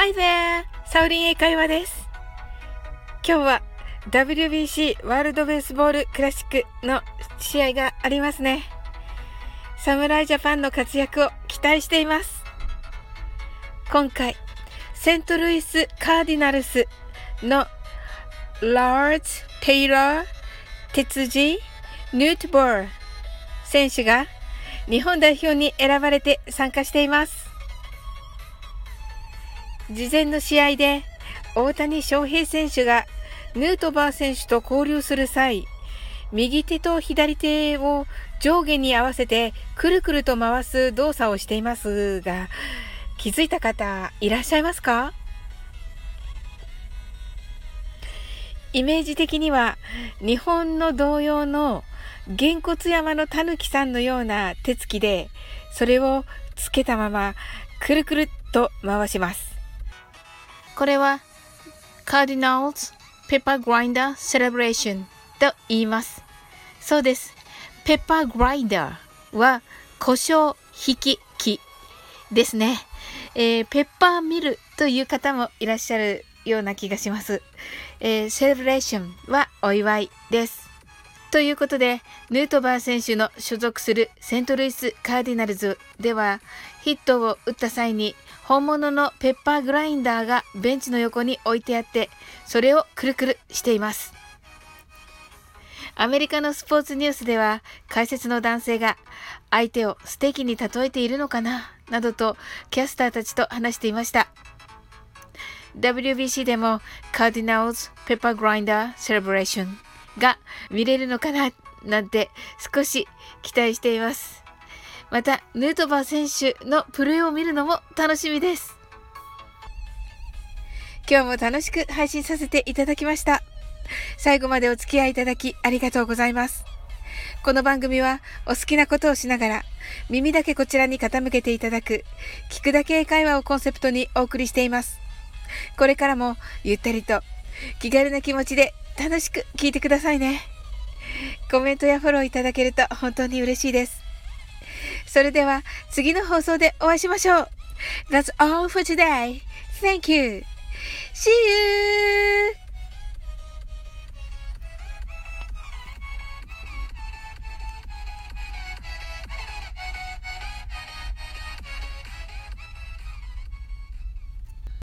Hi there! サウリン英会話です。今日は WBC ワールドベースボールクラシックの試合がありますね。侍ジャパンの活躍を期待しています。今回、セントルイス・カーディナルスのラーズ・テイラー・哲司・ヌートボール選手が日本代表に選ばれて参加しています。事前の試合で大谷翔平選手がヌートバー選手と交流する際、右手と左手を上下に合わせてくるくると回す動作をしていますが、気づいた方いらっしゃいますか？イメージ的には日本の同様のげんこつ山のたぬきさんのような手つきでそれをつけたままくるくるっと回します。これはカーディナルズペッパーグラインダーセレブレーションと言います。そうです。ペッパーグラインダーは胡椒引き器ですね、えー、ペッパーミルという方もいらっしゃるような気がします。えー、セレブレーションはお祝いです。ということで、ヌートバー選手の所属するセントルイス・カーディナルズでは、ヒットを打った際に本物のペッパーグラインダーがベンチの横に置いてあって、それをくるくるしています。アメリカのスポーツニュースでは解説の男性が相手をステーキに例えているのかななどとキャスターたちと話していました。WBC でもカーディナルズペッパーグラインダーセレブレーションが見れるのかななんて少し期待しています。また、ヌートバー選手のプレーを見るのも楽しみです。今日も楽しく配信させていただきました。最後までお付き合いいただきありがとうございます。この番組はお好きなことをしながら耳だけこちらに傾けていただく聞くだけ英会話をコンセプトにお送りしています。これからもゆったりと気軽な気持ちで楽しく聞いてくださいね。コメントやフォローいただけると本当に嬉しいです。それでは次の放送でお会いしましょう。That's all for today. Thank you. See you!